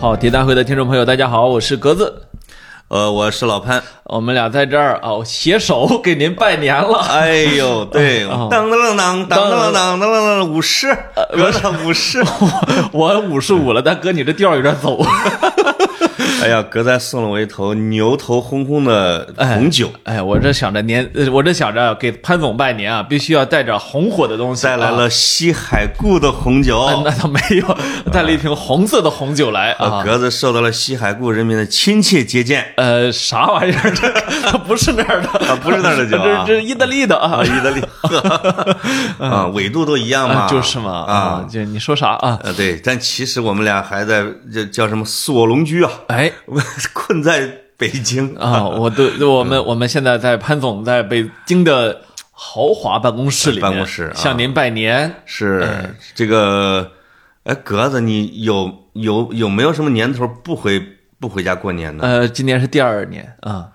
好，铁大会的听众朋友，大家好，我是格子，呃，我是老潘。我们俩在这儿哦，携手给您拜年了。哎呦，对，当当当当当当当当当，五十，格子五十，我五十五了，但哥你这调有点走。哎呀，格仔送了我一头牛头轰轰的红酒。哎，我这想着年，我这想着给潘总拜年啊，必须要带着红火的东西。带来了西海固的红酒。那倒没有，带了一瓶红色的红酒来啊。格子受到了西海固人民的亲切接见。呃，啥玩意儿？这不是那儿的，不是那儿的酒，这这意大利的啊，意大利。啊，纬度都一样嘛，就是嘛啊，就你说啥啊？呃，对，但其实我们俩还在这叫什么锁龙居啊？哎，困在北京啊！我都我们我们现在在潘总在北京的豪华办公室里，办公室向您拜年。是这个，哎，格子，你有有有没有什么年头不回不回家过年呢？呃，今年是第二年啊。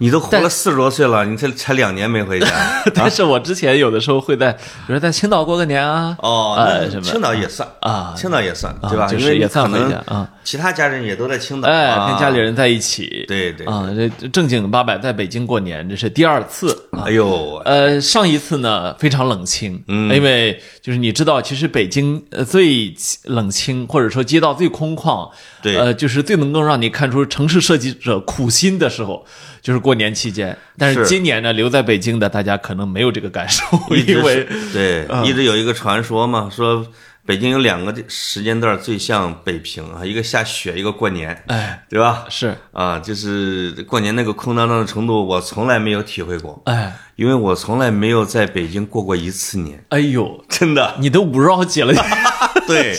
你都活了四十多岁了，你才才两年没回家。但是我之前有的时候会在，比如在青岛过个年啊。哦，那青岛也算啊，青岛也算，对吧？就是也算回家啊。其他家人也都在青岛，哎，跟家里人在一起。对对啊，这正经八百在北京过年，这是第二次。哎呦，呃，上一次呢非常冷清，嗯，因为就是你知道，其实北京呃最冷清，或者说街道最空旷，对，呃，就是最能够让你看出城市设计者苦心的时候。就是过年期间，但是今年呢，留在北京的大家可能没有这个感受，因为对，一直有一个传说嘛，说北京有两个时间段最像北平啊，一个下雪，一个过年，哎，对吧？是啊，就是过年那个空荡荡的程度，我从来没有体会过，哎，因为我从来没有在北京过过一次年。哎呦，真的，你都五十好几了，对，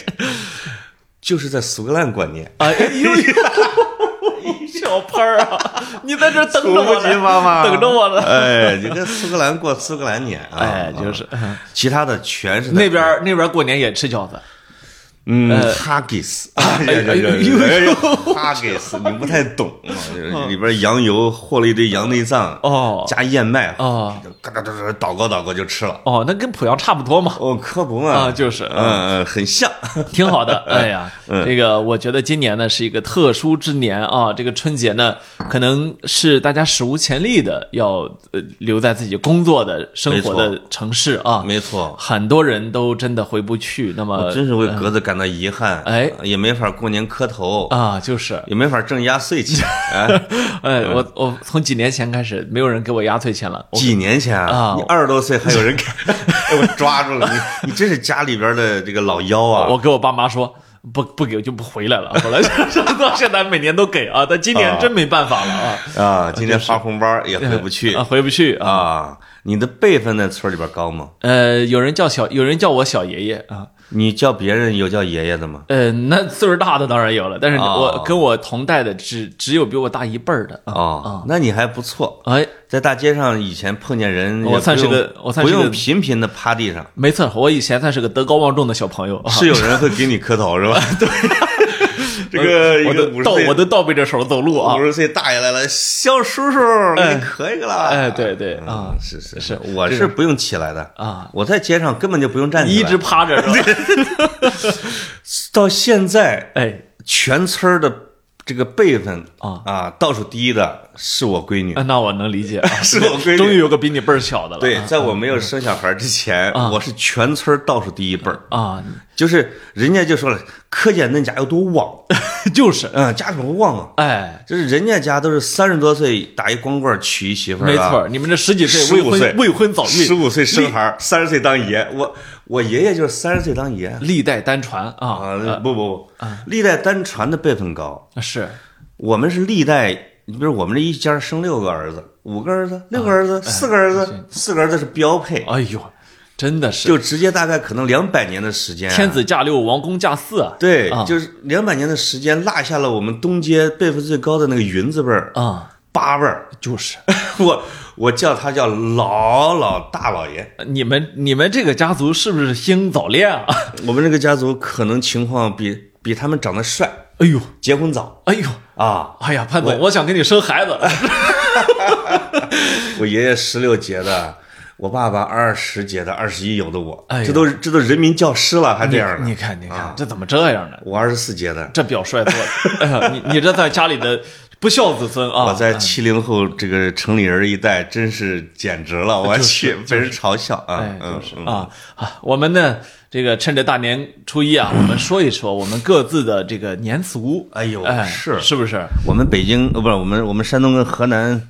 就是在苏格兰过年。哎呦。小潘儿啊，你在这等着我呢，等着我呢。哎，你跟苏格兰过苏格兰年啊，哎，就是，其他的全是那边那边过年也吃饺子。嗯，哈吉斯，哎呀呀呀，哈吉斯，你不太懂啊，里边羊油和了一堆羊内脏，哦，加燕麦，哦，嘎嘎嘎嘎，祷告祷告就吃了。哦，那跟濮阳差不多嘛。哦，可不嘛，啊，就是，嗯嗯，很像，挺好的。哎呀，这个我觉得今年呢是一个特殊之年啊，这个春节呢可能是大家史无前例的要呃留在自己工作的生活的城市啊，没错，很多人都真的回不去。那么，真是为格子感。那遗憾，哎，也没法过年磕头啊，就是也没法挣压岁钱。哎，我我从几年前开始，没有人给我压岁钱了。几年前啊，你二十多岁还有人给，我抓住了你，你真是家里边的这个老妖啊！我给我爸妈说，不不给就不回来了。后来 到现在每年都给啊，但今年真没办法了啊啊！今年发红包也回不去啊，回不去啊！你的辈分在村里边高吗？呃，有人叫小，有人叫我小爷爷啊。你叫别人有叫爷爷的吗？呃，那岁数大的当然有了，但是我跟我同代的只只有比我大一辈儿的哦，那你还不错。哎，在大街上以前碰见人，我算是个我算是不用频频的趴地上。没错，我以前算是个德高望重的小朋友。是有人会给你磕头是吧？对。这个我都倒我都倒背着手走路啊！五十岁大爷来了，小叔叔给你磕一个了。哎，对对啊，是是是，我是不用起来的。啊，我在街上根本就不用站起来，一直趴着。到现在，哎，全村的这个辈分啊。啊，倒数第一的。是我闺女，那我能理解，是我闺女，终于有个比你辈儿小的了。对，在我没有生小孩之前，我是全村倒数第一辈儿。啊，就是人家就说了，可见恁家有多旺，就是。嗯，家多旺啊，哎，就是人家家都是三十多岁打一光棍娶一媳妇儿，没错，你们这十几岁未婚未婚早孕，十五岁生孩，三十岁当爷，我我爷爷就是三十岁当爷，历代单传啊，不不不，历代单传的辈分高，是。我们是历代。你比如我们这一家生六个儿子，五个儿子，六个儿子，四个儿子，四个儿子是标配。哎呦，真的是，就直接大概可能两百年的时间，天子驾六，王公驾四啊。对，就是两百年的时间，落下了我们东街辈分最高的那个云字辈儿啊，八辈儿，就是。我我叫他叫老老大老爷。你们你们这个家族是不是兴早恋啊？我们这个家族可能情况比比他们长得帅。哎呦，结婚早！哎呦啊！哎呀，潘总，我想给你生孩子。我爷爷十六结的，我爸爸二十结的，二十一有的我，哎这都这都人民教师了，还这样呢。你看，你看，这怎么这样呢？我二十四结的，这表率多了。哎呀，你你这在家里的不孝子孙啊！我在七零后这个城里人一代真是简直了，我去被人嘲笑啊哎，，嗯就是啊啊！我们呢，这个趁着大年初一啊，我们说一说我们各自的这个年俗。哎呦哎，是是不是？我们北京呃不是我们我们山东跟河南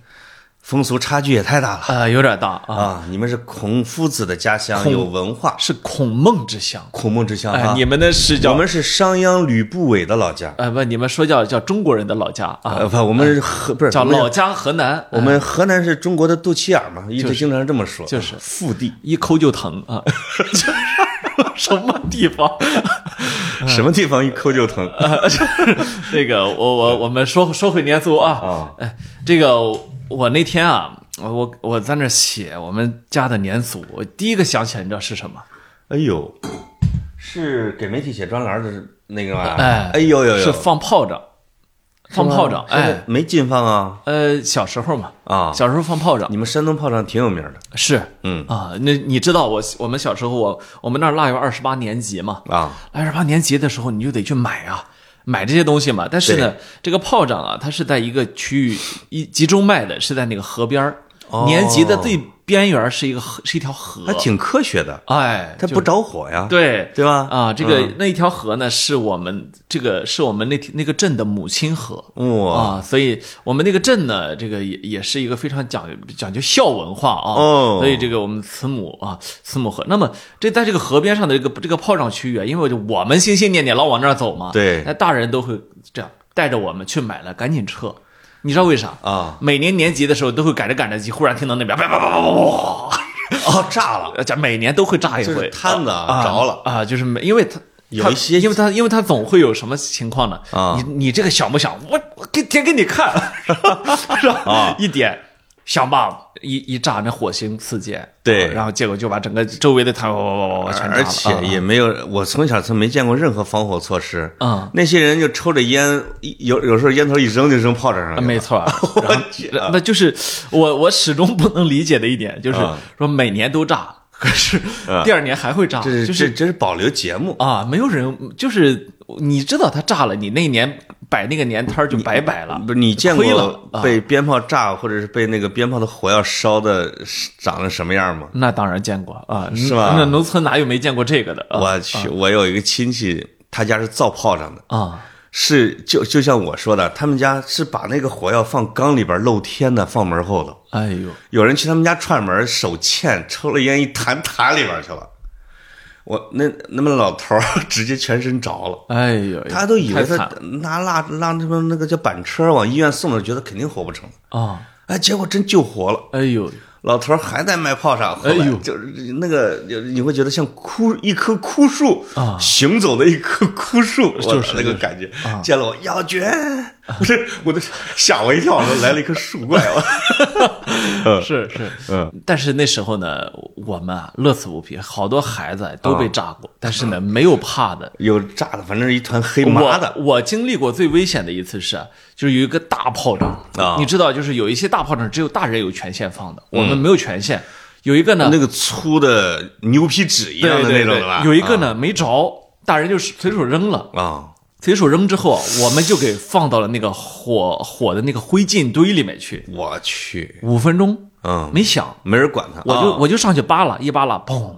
风俗差距也太大了呃，有点大啊，啊！你们是孔夫子的家乡，有文化，是孔孟之乡。孔孟之乡哎，啊。你们的是叫我们是商鞅吕不韦的老家，呃不，你们说叫叫中国人的老家啊，呃不，我们是河不是叫老家河南。我们河南是中国的肚脐眼儿嘛，一直经常这么说，就是腹地，一抠就疼啊，就 是什么地方？什么地方一抠就疼 这个我我我们说说回年俗啊，啊？哎，这个我那天啊，我我在那写我们家的年俗，我第一个想起来，你知道是什么？哎呦，是给媒体写专栏的那个吧？哎哎呦呦呦，是放炮仗，放炮仗，哎，没禁放啊？呃，小时候嘛，啊！小时候放炮仗。你们山东炮仗挺有名的。是。嗯。啊，那你知道我我们小时候我我们那儿腊月二十八年集嘛，啊，腊月二十八年节的时候你就得去买啊。买这些东西嘛，但是呢，这个炮仗啊，它是在一个区域一集中卖的，是在那个河边儿。哦年级的最边缘是一个河，是一条河，还挺科学的，哎，它不着火呀，对。对吧？啊，这个嗯。那一条河呢，是我们这个是我们那那个镇的母亲河。哇。啊，所以我们那个镇呢，这个也也是一个非常讲讲究孝文化啊，哦。所以这个我们慈母啊，慈母河。那么这在这个河边上的这个这个炮仗区域啊，因为就我们心心念念老往那儿走嘛，对。那大人都会这样带着我们去买了，赶紧撤。你知道为啥？啊，每年年级的时候都会赶着赶着急，忽然听到那边叭叭叭叭叭叭，哦，炸了，呃，讲每年都会炸一就是回，摊子着了啊，就是每，因为他他有一些因为他因为他总会有什么情况呢？啊你你这个想不想？我我给点给你看，是吧？啊一点想吧，一一炸那火星四溅，对啊然后结果就把整个周围的摊哇哇哇哇哇全炸了，而且也没有，我从小从没见过任何防火措施。嗯那些人就抽着烟，有有时候烟头一扔就扔炮仗上了。啊没错 那就是我我始终不能理解的一点，就是啊说每年都炸，可是第二年还会炸，这是就是这这是保留节目。啊，没有人，就是你知道他炸了，你那年摆那个年摊儿就白摆了。不是你见过被鞭炮炸，或者是被那个鞭炮的火药烧的长得什么样吗？那当然见过啊，是吧那农村哪有没见过这个的？啊我去，我有一个亲戚，他家是造炮仗的，啊，是就就像我说的，他们家是把那个火药放缸里边露天的，放门后头。哎呦，有人去他们家串门，手欠，抽了烟一弹弹里边去了。我那那么老头儿 直接全身着了，哎呦，他都以为他拿拉拉什么那个叫板车往医院送了，觉得肯定活不成。啊，哎，结果真救活了。哎呦，老头儿还在卖炮仗，后来哎呦就是那个你会觉得像枯一棵枯树啊行走的一棵枯树，就是那个感觉。见了我要卷，不是我都吓我一跳，说来了一棵树怪我。是是，嗯，但是那时候呢，我们啊乐此不疲，好多孩子都被炸过，但是呢没有怕的。有炸的，反正是一团黑麻的我我经历过最危险的一次是啊，就是有一个大炮仗啊你知道，就是有一些大炮仗只有大人有权限放的，我们没有权限。有一个呢，那个粗的牛皮纸一样的那种的吧？有一个呢没着，大人就随手扔了。啊，随手扔之后，我们就给放到了那个火火的那个灰烬堆里面去。我去，五分钟嗯，没响，没人管他，啊我就我就上去扒拉，一扒拉，砰！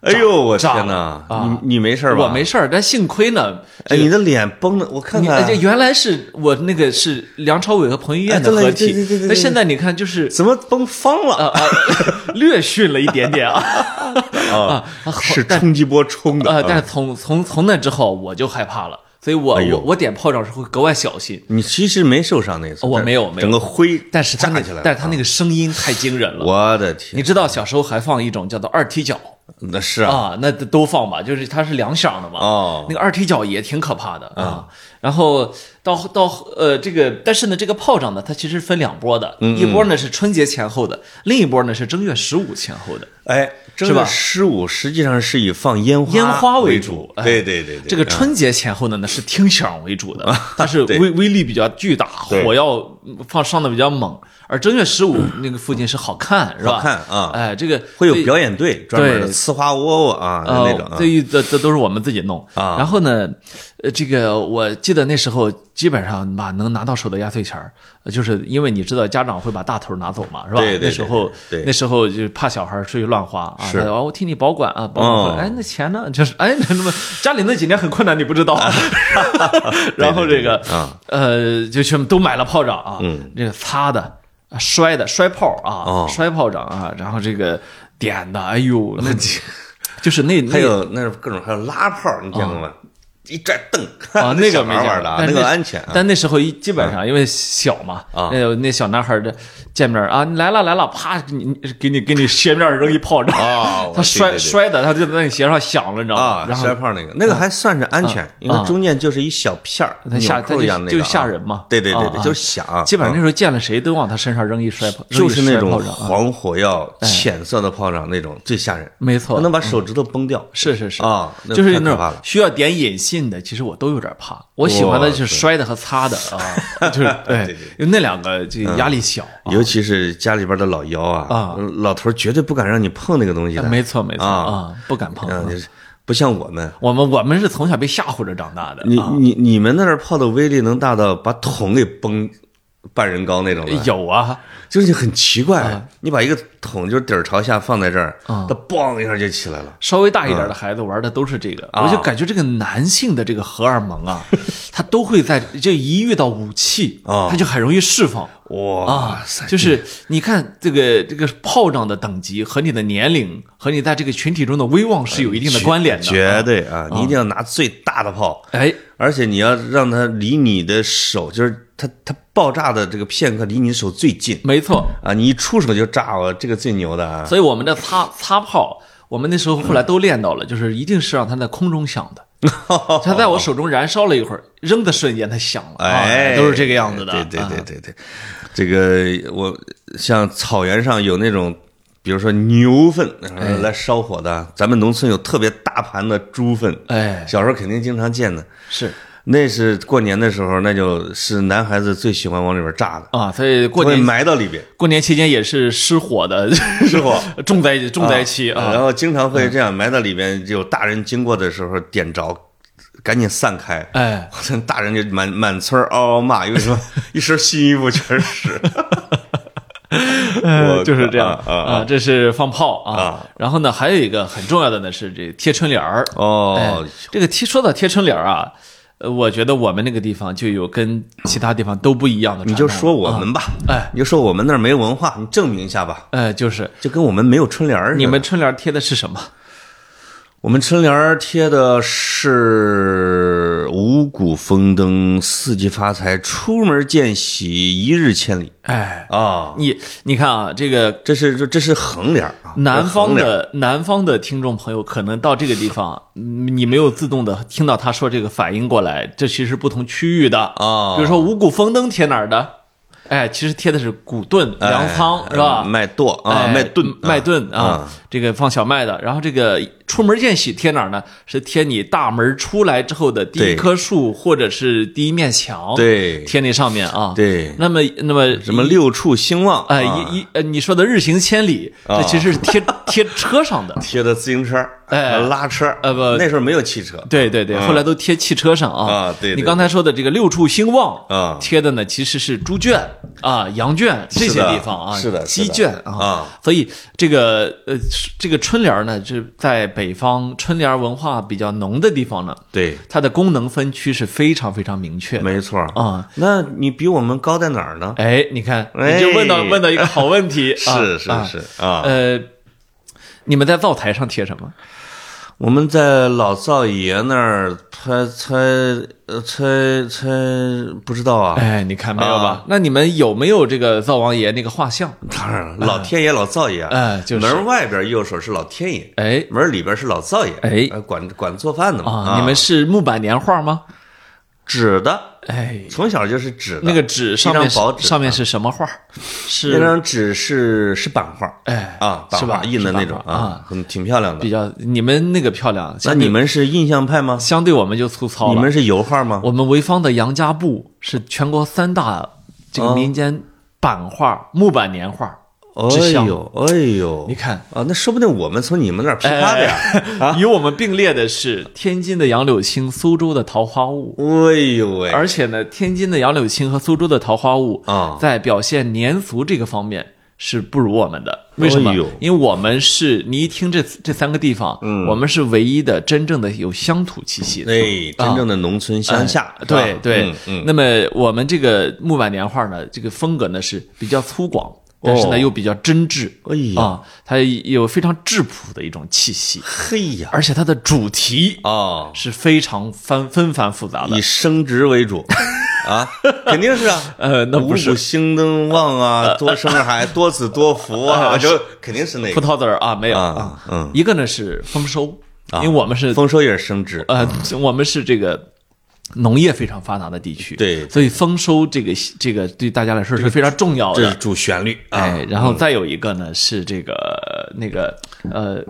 哎呦，我天哪！啊你你没事吧？我没事儿，但幸亏呢，哎，你的脸崩了，我看看这原来是我那个是梁朝伟和彭于晏的合体那现在你看就是怎么崩方了？啊啊，略逊了一点点啊 啊，啊，是冲击波冲的啊！但啊。是从从从那之后我就害怕了，所以我哎我我点炮仗时会格外小心。你其实没受伤那次，我没有没有整个灰但是他那炸起来了，但是他那个声音太惊人了。我的天，你知道小时候还放一种叫做二踢脚那是啊，啊，那都放吧，就是它是两响的嘛。哦那个二踢脚也挺可怕的啊。然后到到呃这个，但是呢，这个炮仗呢，它其实分两波的，一波呢是春节前后的，另一波呢是正月十五前后的。哎，正月十五实际上是以放烟花烟花为主，对对对对。这个春节前后呢，那是听响为主的，它是威威力比较巨大，火药放上的比较猛。而正月十五那个附近是好看，是吧？好看啊！哎，这个会有表演队，专门的呲花窝窝啊那种。这这这都是我们自己弄啊。然后呢，呃，这个我记得那时候基本上吧，能拿到手的压岁钱儿，就是因为你知道家长会把大头拿走嘛，是吧？对对。那时候那时候就怕小孩出去乱花啊。是。我替你保管啊，保管。哎，那钱呢？就是哎，那么家里那几年很困难，你不知道。然后这个啊，呃，就全部都买了炮仗啊，嗯，这个擦的。摔的摔炮啊，摔炮仗啊，然后这个点的，哎呦，那就是那还有那各种还有拉炮，你见过吗？一拽蹬啊，那个没玩的，那个安全。但那时候一基本上因为小嘛，那那小男孩的见面啊，来了来了，啪，给你给你给你鞋面扔一炮仗啊，他摔摔的，他就在你鞋上响了，你知道吗？啊摔炮那个那个还算是安全，因为中间就是一小片儿，吓一样就吓人嘛。对对对对，就响。基本上那时候见了谁都往他身上扔一摔炮，就是那种黄火药浅色的炮仗那种最吓人，没错，能把手指头崩掉。是是是。啊，就是那种需要点引信的，其实我都有点怕。我喜欢的就是摔的和擦的啊，就是 对，因为那两个就压力小，尤其是家里边的老幺啊，啊，老头绝对不敢让你碰那个东西的。没错没错啊，不敢碰。不像我们，我们我们是从小被吓唬着长大的。你你你们那儿炮的威力能大到把桶给崩半人高那种的？有啊。就是很奇怪，你把一个桶就是底儿朝下放在这儿，它嘣一下就起来了。稍微大一点的孩子玩的都是这个，我就感觉这个男性的这个荷尔蒙啊，他都会在这一遇到武器啊，他就很容易释放。哇塞！就是你看这个这个炮仗的等级和你的年龄和你在这个群体中的威望是有一定的关联的。绝对啊，你一定要拿最大的炮，哎，而且你要让它离你的手，就是它它爆炸的这个片刻离你的手最近。没错啊，你一出手就炸了，这个最牛的啊。所以我们的擦擦炮，我们那时候后来都练到了，就是一定是让它在空中响的。它在我手中燃烧了一会儿，扔的瞬间它响了，哎，都是这个样子的。对对对对对，这个我像草原上有那种，比如说牛粪来烧火的，咱们农村有特别大盘的猪粪，哎，小时候肯定经常见的，是。那是过年的时候，那就是男孩子最喜欢往里边炸的啊，所以过年埋到里边。过年期间也是失火的，失火 重灾重灾期啊。然后经常会这样埋到里边，有大人经过的时候点着，赶紧散开。哎，大人就满满村嗷嗷骂，因为什么？一身新衣服全是。我就是这样啊，这是放炮啊。然后呢，还有一个很重要的呢是这贴春联儿哦。这个贴说到贴春联儿啊。呃，我觉得我们那个地方就有跟其他地方都不一样的。你就说我们吧，哎，你就说我们那儿没文化，你证明一下吧。哎，就是就跟我们没有春联儿似的。你们春联贴的是什么？我们春联贴的是五谷丰登、四季发财、出门见喜、一日千里。哎啊，你你看啊，这个这是这这是横联啊。南方的南方的听众朋友可能到这个地方，你没有自动的听到他说这个反应过来，这其实不同区域的啊。比如说五谷丰登贴哪儿的？哎，其实贴的是谷盾粮仓是吧？麦垛啊，麦盾麦盾啊，这个放小麦的。然后这个出门见喜贴哪儿呢？是贴你大门出来之后的第一棵树或者是第一面墙，对，贴那上面啊。对，那么那么什么六畜兴旺？哎，一一呃，你说的日行千里，这其实是贴 贴车上的，贴的自行车。哎，拉车，呃不，那时候没有汽车。对对对，后来都贴汽车上啊。啊，对。你刚才说的这个六畜兴旺啊，贴的呢其实是猪圈啊、羊圈这些地方啊，是的，鸡圈啊。所以这个呃，这个春联呢，就在北方春联文化比较浓的地方呢，对它的功能分区是非常非常明确的。没错啊，那你比我们高在哪儿呢？哎，你看，你就问到问到一个好问题。是是是啊，呃，你们在灶台上贴什么？我们在老灶爷那儿，猜猜呃猜猜不知道啊！哎，你看没有吧？那你们有没有这个灶王爷那个画像？当然了，老天爷、老灶爷。哎，就是门外边右手是老天爷，哎，门里边是老灶爷，哎，管管做饭的嘛。你们是木板年画吗？纸的，哎，从小就是纸的那个纸上面薄纸上面是什么画？是那张纸是是版画，哎啊，版是吧画印的那种啊，很挺漂亮的比。较你们那个漂亮，那你们是印象派吗？相对我们就粗糙了。你们是油画吗？我们潍坊的杨家埠是全国三大这个民间版画、木板年画哎。呦，哎呦，你看，啊，那说不定我们从你们那儿批发的呀。哎 与我们并列的是天津的杨柳青、苏州的桃花坞。哎呦喂，而且呢，天津的杨柳青和苏州的桃花坞啊在表现年俗这个方面是不如我们的。为什么哎？因为我们是你一听这这三个地方，嗯，我们是唯一的真正的有乡土气息的。哎，真正的农村乡下，对对那么我们这个木板年画呢，这个风格呢是比较粗犷，但是呢哦。又比较真挚。哎呀，啊，它有非常质朴的一种气息，嘿呀，而且它的主题啊，是非常繁纷繁复杂的。以。生殖为主。啊，肯定是啊。呃，那不五是谷兴登旺啊，多生孩，多子多福啊，呃就肯定是那个。葡萄籽儿啊，没有。啊啊。嗯，一个呢是丰收，因为我们是丰收也是生殖，呃，我们是这个农业非常发达的地区，对所以丰收这个这个对大家来说是非常重要的。这是。主旋律啊。哎，。然后再有一个呢是这个那个呃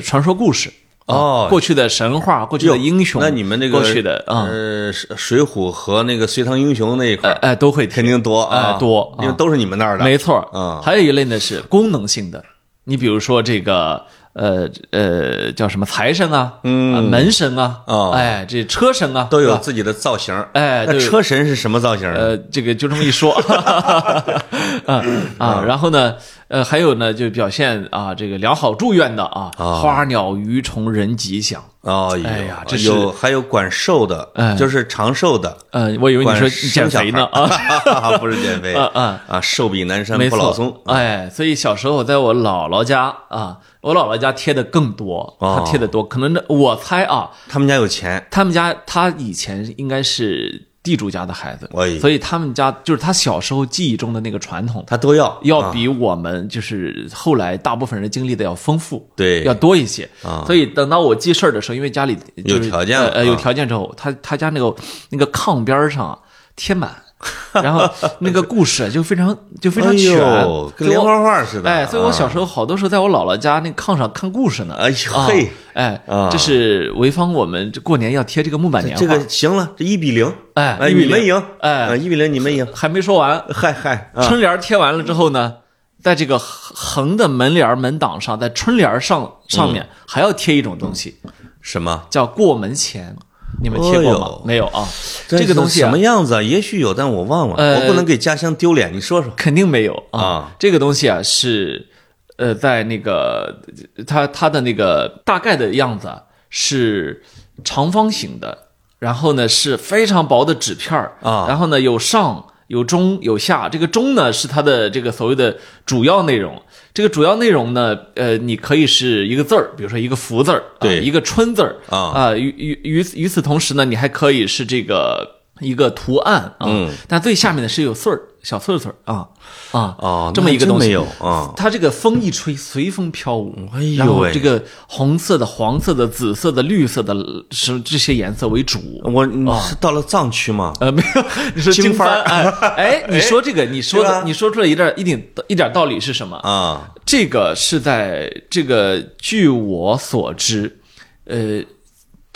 传说故事啊哦。过去的神话，过去的英雄，那你们那个过去的啊，呃，水水浒和那个隋唐英雄那一块哎哎都会肯定多啊，哎多啊因为都是你们那儿的。没错嗯。还有一类呢是功能性的，你比如说这个呃呃叫什么财神啊，嗯，门神啊，哦哎，这车神啊，都有自己的造型。那哎那车神是什么造型？呃，这个就这么一说，啊啊，然后呢，呃，还有呢，就表现啊，这个良好祝愿的啊，花鸟鱼虫人吉祥。哦，哎呀这有还有管寿的哎，就是长寿的。呃，我以为你说减肥呢啊，不是减肥 啊啊。啊，寿比南山不老松。，哎，所以小时候在我姥姥家啊，我姥姥家贴的更多，哦。他贴的多，可能那我猜啊，他们家有钱，他们家他以前应该是地主家的孩子，哎所以他们家就是他小时候记忆中的那个传统，他都要。啊要比我们就是后来大部分人经历的要丰富，对。要多一些。啊。所以等到我记事儿的时候，因为家里就是有条件了呃，呃有啊。条件之后，他他家那个那个炕边儿上啊贴满，然后那个故事就非常就非常哎全，呦跟连环画似的。哎，所以我小时候好多时候在我姥姥家那炕上看故事呢。哎呦啊嘿，哎啊，这是潍坊我们这过年要贴这个木板年画，这个行了，这一比零，哎哎，1比你们赢，哎。啊一比零，你们赢。还没说完，嗨嗨，啊。春联儿贴完了之后呢，在这个横的门帘门挡上，在春联儿上上面还要贴一种东西，什么？叫过门钱。你们切过吗？没有啊，这这个东西啊什么样子啊？也许有，但我忘了。呃我不能给家乡丢脸，你说说。肯定没有啊啊。这个东西啊是，呃，在那个它它的那个大概的样子啊是长方形的，然后呢是非常薄的纸片儿啊然后呢有上有中有下，这个中呢是它的这个所谓的主要内容。这个主要内容呢，呃，你可以是一个字儿，比如说一个福字儿，啊对。一个春字儿啊。啊，与与与此与此同时呢，你还可以是这个一个图案啊，嗯。但最下面的是有穗儿，小刺儿穗儿啊。啊哦这么一个东西啊。它这个风一吹，随风飘舞，哎呦喂然后这个红色的、黄色的、紫色的、绿色的，是这些颜色为主。我你是到了藏区吗？呃，没有，你说经经幡幡，哎哎，你说这个，你说的，你说出来一点一点一点道理是什么？啊，这个是在这个，据我所知，呃，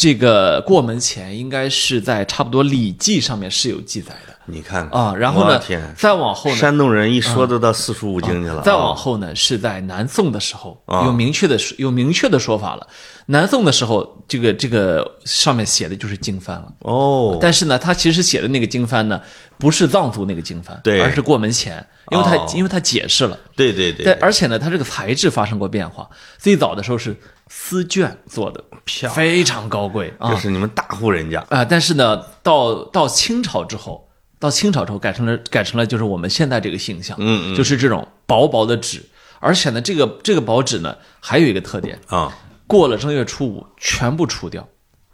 这个过门前应该是在差不多《礼记》上面是有记载的你看看啊。然后呢再往后呢，山东人一说都到四书五经去了。再往啊后呢，是在南宋的时候啊有明确的有明确的说法了。南宋的时候，这个这个上面写的就是经幡了。哦，但是呢，他其实写的那个经幡呢，不是藏族那个经幡，对而是过门前，因为他、哦因为他解释了。对对对但，而且呢，它这个材质发生过变化。最早的时候是丝绢做的，漂亮非常高贵啊这是你们大户人家。啊！但是呢，到到清朝之后，到清朝之后改成了改成了就是我们现在这个形象，嗯嗯就是这种薄薄的纸。而且呢，这个这个薄纸呢，还有一个特点，啊，过了正月初五全部除掉，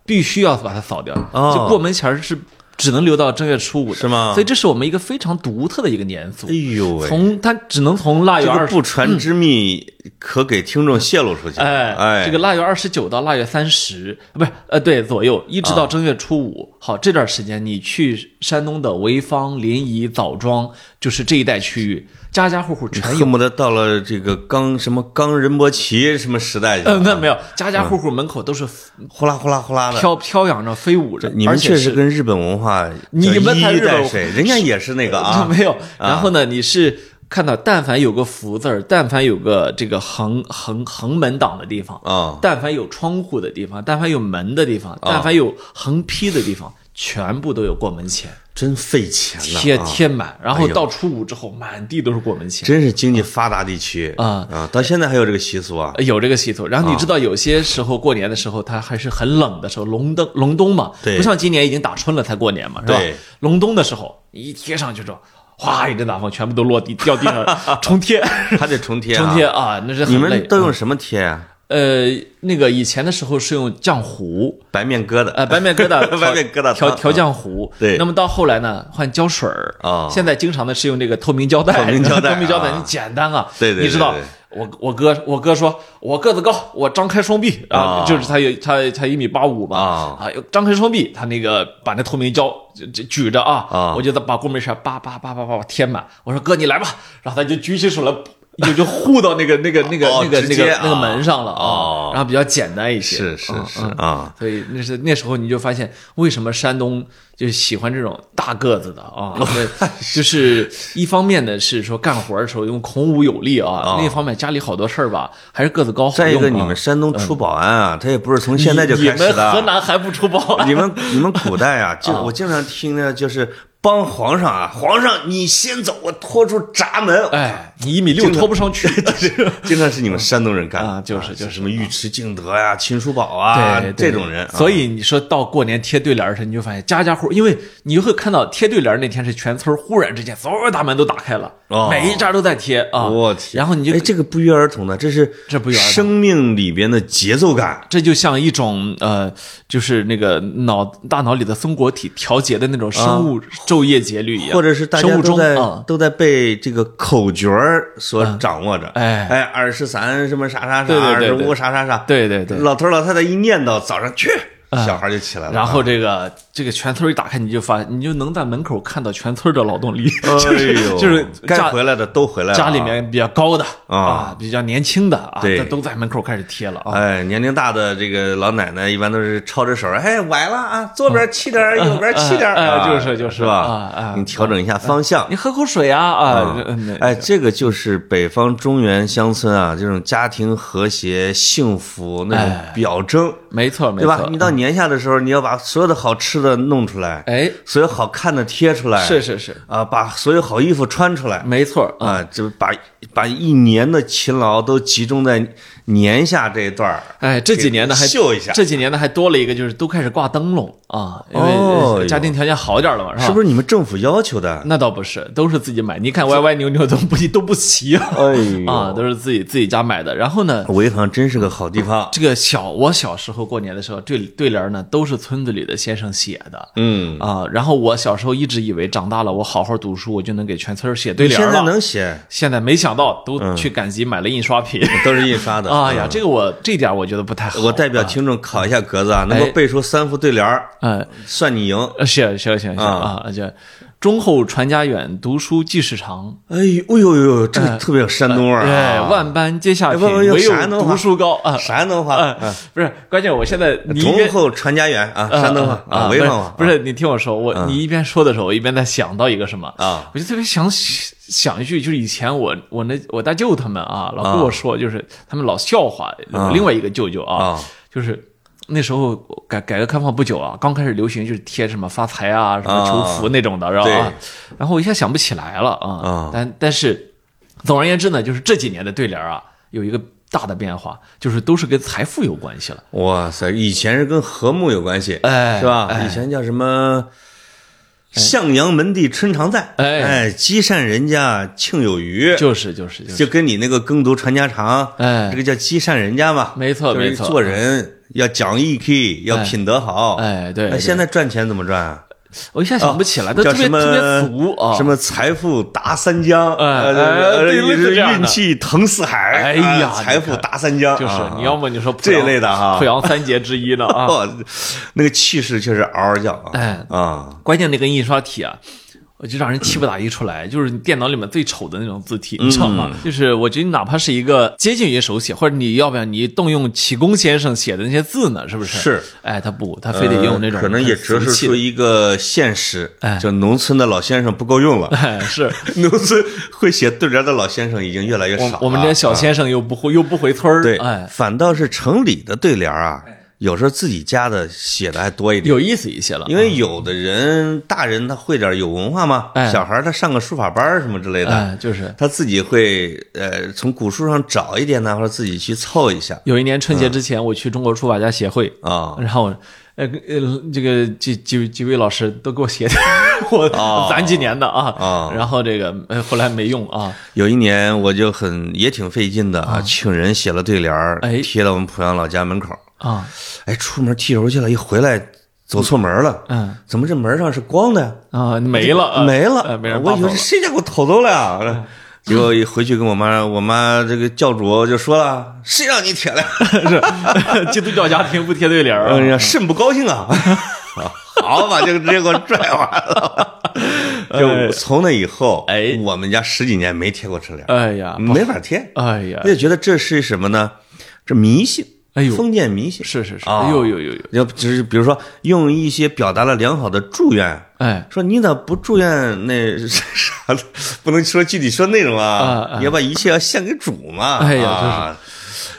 必须要把它扫掉。哦就过门前是只只能留到正月初五的，是吗所以这是我们一个非常独特的一个年俗哎。呦喂，从它只能从腊月这个二十不传之秘可给听众泄露出去。哎哎，这个腊月二十九到腊月三十，不是呃对左右，一直啊到正月初五。好，这段时间你去山东的潍坊、临沂、枣庄，就是这一带区域，家家户户全有。恨不得到了这个刚什么刚仁波齐什么时代去了，呃，那没有，家家户户门口都是呼啦呼啦呼啦的。飘飘扬着、飞舞着，你们而且是确实跟日本文化你叫一衣们才日本谁，人家也是那个啊，没有。然后呢，你是看到，但凡有个福字儿，但凡有个这个横横横门挡的地方，啊，但凡有窗户的地方，但凡有门的地方，但凡有横批的地方，全部都有过门钱，真费钱呐，贴啊贴满。然后到初五之后，满地都是过门钱。真是经济发达地区啊啊，到现在还有这个习俗啊。有这个习俗，然后你知道有些时候过年的时候，它还是很冷的时候，隆冬隆冬嘛，对不像今年已经打春了才过年嘛，是吧？隆冬的时时候，一贴上去之后，哗一阵大风，全部都落地掉地上 重贴，还得重贴啊，重贴啊，那是你们。都用什么贴啊？呃，那个以前的时候是用浆糊，白面疙瘩。呃，白面疙瘩 白面疙瘩调调浆糊。对。那么到后来呢，换胶水儿。哦现在经常的是用这个透明胶带，透明胶带透明胶带，啊。你简单啊。对对对你知道。我我哥我哥说，我个子高，我张开双臂。啊啊，就是他有他他一米八五嘛。啊。啊，张开双臂，他那个把那透明胶举着啊。啊，我就把过门上叭叭叭叭叭贴满。我说哥你来吧，然后他就举起手来。就就护到那个那个那个哦那个那个那个啊门上了哦啊，然后比较简单一些，是是嗯是嗯啊，所以那是那时候你就发现为什么山东就喜欢这种大个子的啊？对，就是一方面呢是说干活的时候用孔武有力啊，另一方面家里好多事儿吧，还是个子高。再一个，你们山东出保安啊，他也不是从现在就你你们开始的。河南还不出保安？你们你们古代啊，就 我经常听的就是帮皇上啊，皇上你先走，我拖出闸门。哎，你一米六拖不上去。经常是你们山东人干的啊就是就是什么尉迟敬德呀、秦叔宝啊这种人啊。所以你说到过年贴对联的时，你就发现家家户，因为你会看到贴对联那天是全村忽然之间所有大门都打开了，哦每一家都在贴啊。我天，然后你就哎，这个不约而同的，这是这不约而同生命里边的节奏感。这就像一种呃，就是那个脑大脑里的松果体调节的那种生物昼夜节律一样，或者是大家都在、啊，都在被这个口诀儿所掌握着。哎哎，二十三什么啥啥啥，二十五啥啥啥。对对对。老头老太太一念叨，早上去，小孩就起来了。然后这个这个全村一打开，你就发你就能在门口看到全村的劳动力，哎呦，就是该回来的都回来了啊。家里面比较高的啊啊，比较年轻的啊，对都在门口开始贴了啊。哎，年龄大的这个老奶奶一般都是抄着手，哎，崴了啊，左边沏点儿，右边沏点啊就是就是是吧？啊啊你调整一下方向。你喝口水啊啊！嗯哎，这个就是北方中原乡村啊，这种家庭和谐、幸福那种哎表征，没错没错，？对吧你到年下的时候，你要把所有的好吃的弄出来，哎，所有好看的贴出来，是是是，啊，把所有好衣服穿出来，没错啊。啊，就把把一年的勤劳都集中在年下这一段儿哎，这几年呢还秀一下这几年呢还多了一个，就是都开始挂灯笼啊，因为家庭条件好点了嘛，是吧？是不是你们政府要求的？那倒不是，都是自己买。你看歪歪扭扭都不都不齐啊，都是自己自己家买的。然后呢，潍坊真是个好地方。这个小我小时候过年的时候，对对联呢都是村子里的先生写的。嗯，啊，然后我小时候一直以为长大了我好好读书，我就能给全村写对你现在。能写，现在没想到都去赶集买了印刷品。都是印刷的。哎呀，嗯这个我这一点我觉得不太好。我代表听众考一下格子啊，能够哎背出三副对联儿，嗯，算你赢。行行行啊啊，就忠厚传家远，读书济世长。哎呦，哎呦呦，这个特别有山东味儿！万般皆下品，唯有读书高啊。山东话，啊，不是，关键我现在忠厚传家远啊，山东话啊，潍坊话不是不是，你听我说，我你一边说的时候，我一边在想到一个什么啊，我就特别想想一句，就是以前我我那我大舅他们啊，老跟我说，就是他们老笑话我另外一个舅舅啊啊，就是。那时候改改革开放不久啊，刚开始流行就是贴什么发财啊、什么求福那种的，是吧？对然后我一下想不起来了啊啊。但但是，总而言之呢，就是这几年的对联啊，有一个大的变化，就是都是跟财富有关系了。哇塞，以前是跟和睦有关系，哎是吧？哎以前叫什么？向阳门第春常在，哎。哎，积善人家庆有余，就是就是就是，就跟你那个耕读传家常，哎。这个叫积善人家嘛，没错就是没错。做人要讲义气，要品德好，哎对对。那现在赚钱怎么赚啊？我一下想不起来，都特别叫什么特别俗啊。什么财富达三江，哎呃运气腾四海，哎呀啊财富达三江，就是啊你要么你说这一类的哈濮阳三杰之一呢啊。哦，那个气势确实嗷嗷叫啊！哎啊，关键那个印刷体啊，我就让人气不打一处来，就是你电脑里面最丑的那种字体，你知道吗？就是我觉得你哪怕是一个接近于手写，或者你要不要你动用启功先生写的那些字呢？是不是？是。哎，他不，他非得用那种呃可能也很折射出一个现实哎，就农村的老先生不够用了，哎是。农村会写对联的老先生已经越来越少了。我我们这些小啊先生又不会又不回村儿，对，哎，反倒是城里的对联啊，有时候自己家的写的还多一点。有意思一些了。因为有的人，大人他会点有文化嘛，哎。小孩他上个书法班什么之类的，哎，就是。他自己会呃从古书上找一点呢，或者自己去凑一下。有一年春节之前，我去中国书法家协会，啊。然后呃呃，这个几几几位老师都给我写的，我哦攒几年的啊。哦，然后这个呃后来没用啊，有一年我就很也挺费劲的啊，请人写了对联儿哎。贴到我们濮阳老家门口。啊，哎，出门踢球去了，一回来走错门了，嗯怎么这门上是光的呀？啊，没了，啊没呃了，没人我以为是谁家给我偷走了呀？结果一回去跟我妈，我妈这个教主就说了：“谁让你贴的？是基督教家庭不贴对联儿哎呀，啊，甚不高兴啊！” 好吧，就直接给我拽完了。就从那以后，哎我们家十几年没贴过春联，哎呀，没法贴。哎呀我，就觉得这是什么呢？这迷信，哎呦封建迷信。是是是，啊哎呦呦呦呦，要不只是比如说用一些表达了良好的祝愿，哎，说你咋不祝愿那啥的？不能说具体说内容啊你要把一切要献给主嘛。哎呀啊，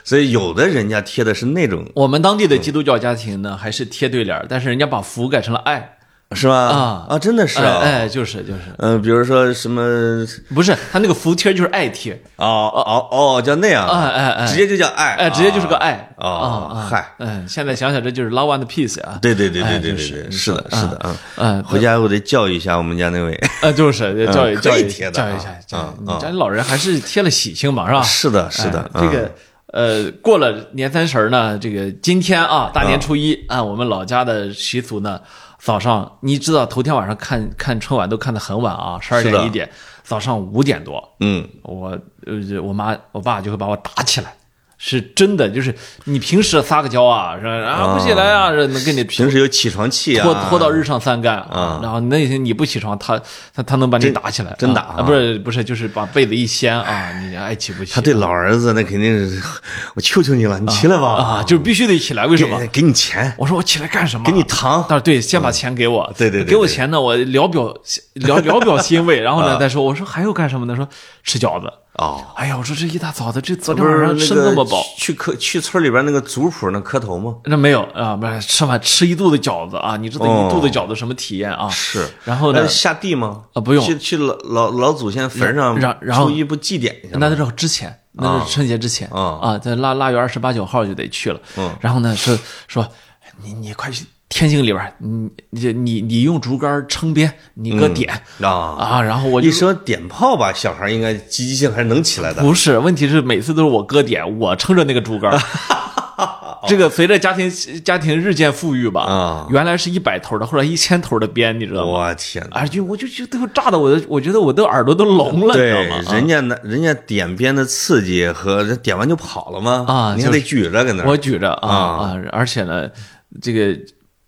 所以有的人家贴的是那种，我们当地的基督教家庭呢，还是贴对联，但是人家把福改成了爱，是吧？啊啊，真的是啊。哎哎，就是就是，嗯，比如说什么不是他那个福贴就是爱贴，哦哦哦，叫那样啊，哎哎哎，直接就叫爱，哎，直接就是个爱啊啊啊！嗨，嗯，现在想想这就是 love and peace 啊，对对对对对对是，是的，是的啊。嗯，回家我得教育一下我们家那位。啊，就是教育教育贴的教育一下啊，教育啊你家老人还是贴了喜庆嘛，是吧？是的，是的哎，这个呃，过了年三十呢，这个今天啊，大年初一，按我们老家的习俗呢，早上你知道头天晚上看看春晚都看得很晚啊，十二点一点，早上五点多，嗯，我呃我妈我爸就会把我打起来。是真的，就是你平时撒个娇啊，是吧？啊不起来啊，是能跟你平时有起床气啊，拖拖到日上三竿啊然后那天你不起床，他他他能把你打起来，真打啊啊？不是不是，就是把被子一掀啊，你爱起不起？他对老儿子那肯定是，我求求你了，你起来吧啊，就是必须得起来，为什么？给给你钱，我说我起来干什么？给你糖，但是对，先把钱给我，对对对对给我钱呢，我聊表聊聊表欣慰，然后啊呢再说，我说还有干什么呢？说吃饺子。哦，哎呀，我说这一大早的，这昨天晚上吃是那么饱，去磕去村里边那个族谱那磕头吗？那没有啊，不是吃完吃一肚子饺子啊，你知道一肚子饺子什么体验啊？是，然后呢下地吗？啊不用去去老老老祖先坟上，然然后初一不祭奠一下吗？那是之前，那是春节之前啊啊，在腊腊月二十八九号就得去了。嗯然后呢说说你你快去天津里边，你你你你用竹竿撑边，你搁点啊，啊，然后我就一说点炮吧，小孩应该积极性还是能起来的。不是，问题是每次都是我哥点，我撑着那个竹竿。这个随着家庭家庭日渐富裕吧，啊原来是一百头的后来一千头的鞭，你知道吗？我天哪！啊，就我就觉得炸的我的，我觉得我的耳朵都聋了，你知道吗？，人家那人家点鞭的刺激和这点完就跑了吗？啊你还得举着搁那儿。我举着啊啊啊，而且呢，这个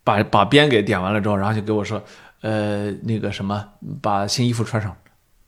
把把鞭给点完了之后，然后就给我说，呃，那个什么，把新衣服穿上，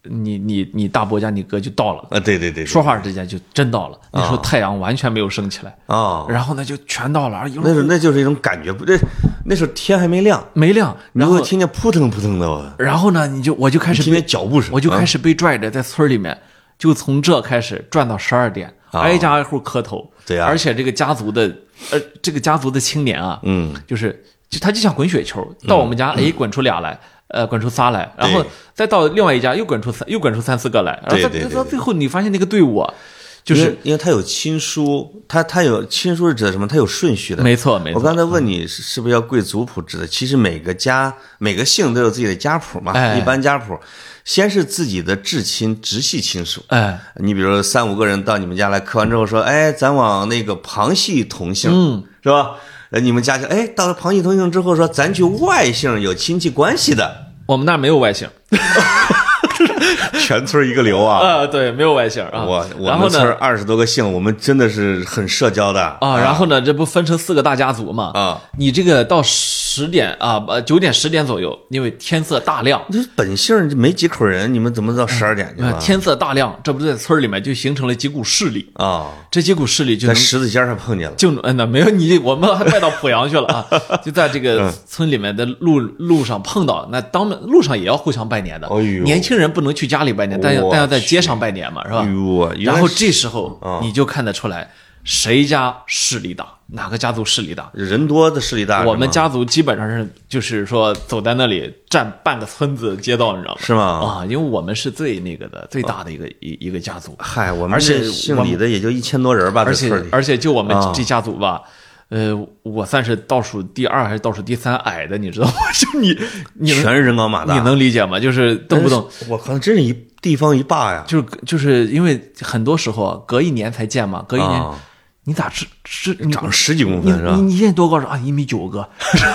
你你你大伯家你哥就到了。啊，对对对，说话之间就真到了，那时候太阳完全没有升起来，啊，然后呢就全到了，那时候那就是一种感觉，不对那时候天还没亮，没亮，然后听见扑腾扑腾的，然后呢你就我就开始听见脚步声，啊我就开始被拽着在村里面，就从这开始转到十二点，啊挨家挨户磕头。对啊。而且这个家族的，呃，这个家族的青年啊，嗯，就是就他就像滚雪球，到我们家哎滚出俩来。呃，滚出仨来，然后再到另外一家又滚出三，又滚出三四个来，然后到最后，你发现那个队伍啊，就是因为他有亲疏，他他有亲疏是指的什么？他有顺序的。没错没错，我刚才问你是是不是要贵族谱指的？其实每个家每个姓都有自己的家谱嘛。哎一般家谱先是自己的至亲直系亲属。哎，你比如说三五个人到你们家来磕完之后说，哎，咱往那个旁系同姓，嗯，是吧？呃，你们家乡哎，到了旁系通姓之后说，咱去外姓有亲戚关系的，我们那儿没有外姓。全村一个流啊！啊，对，没有外姓啊。我我们村？二十多个姓，我们真的是很社交的啊，然后呢？这不分成四个大家族嘛？啊，你这个到十点啊，呃，九点十点左右，因为天色大亮，这本姓就没几口人，你们怎么到十二点去天色大亮，这不是在村里面就形成了几股势力，啊，这几股势力就在十字尖上碰见了。就嗯，那没有你，我们还带到濮阳去了啊！就在这个村里面的路路上碰到，那当路上也要互相拜年的。哎年轻人不能去家里拜年，但要但要在街上拜年嘛，是吧然后这时候你就看得出来谁家势力大，哪个家族势力大。人多的势力大，我们家族基本上是就是说走在那里占半个村子街道，你知道吗？是吗？啊，因为我们是最那个的最大的一个一一个家族，嗨，我们而且这姓李的也就一千多人吧，而且。而且就我们啊这家族吧，呃，我算是倒数第二还是倒数第三矮的，你知道吗？就你你全是人高马大，你能理解吗？就是动不动？我靠，真是一地方一霸呀！就是就是因为很多时候啊隔一年才见嘛，隔一年啊你咋是是长十几公分是吧你？你现在多高是啊？一米九哥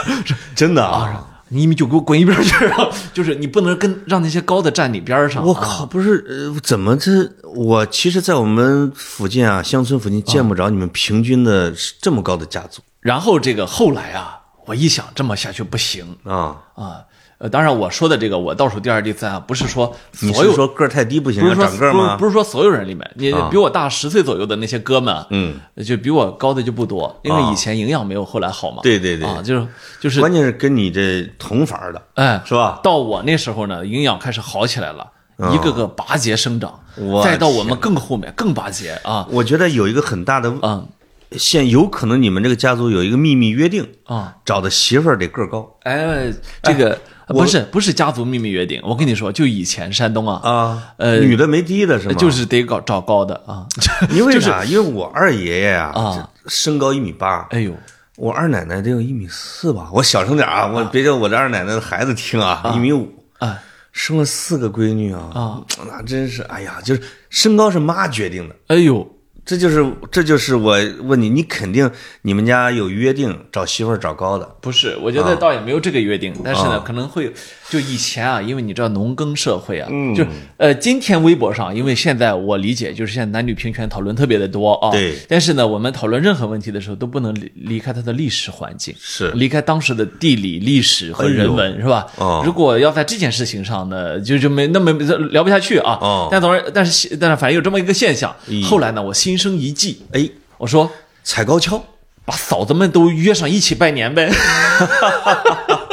真的啊啊！！你一米九给我滚一边去！啊！就是你不能跟让那些高的站你边上。啊我靠，不是呃，怎么这？我其实，在我们附近啊，乡村附近见不着你们平均的这么高的家族然后这个后来啊，我一想这么下去不行啊！啊。呃，当然我说的这个我倒数第二、第三啊，不是说你所有是说个儿太低不行，要不是说长个吗？不是不是说所有人里面，你啊比我大十岁左右的那些哥们啊，嗯，就比我高的就不多，因为啊以前营养没有后来好嘛。对对对啊，就是就是，关键是跟你这同房的，哎，是吧？到我那时候呢，营养开始好起来了，一个个拔节生长，我再到我们更后面更拔节啊我觉得有一个很大的啊现，有可能你们这个家族有一个秘密约定，啊！找的媳妇儿得个儿高哎，这个不是不是家族秘密约定，我跟你说，就以前山东啊，啊，呃女的没低的是吗？就是得搞找高的啊，因为啥？因为我二爷爷呀啊，身高一米八，哎呦，我二奶奶得有一米四吧。我小声点啊，我别叫我这二奶奶的孩子听啊，一米五，啊生了四个闺女啊啊，那真是哎呀，就是身高是妈决定的。哎呦，这就是这就是我问你，你肯定你们家有约定找媳妇儿找高的，不是，我觉得倒也没有这个约定，但是呢啊，可能会就以前啊，因为你知道农耕社会啊，嗯。就呃，今天微博上，因为现在我理解就是现在男女平权讨论特别的多啊，对。但是呢，我们讨论任何问题的时候都不能离离开它的历史环境，是。离开当时的地理、历史和人文，是吧？哦。如果要在这件事情上呢，就就没那么聊不下去啊。哦。但总而但是但是反正有这么一个现象。嗯，后来呢，我心生一计，哎，我说踩高跷，把嫂子们都约上一起拜年呗。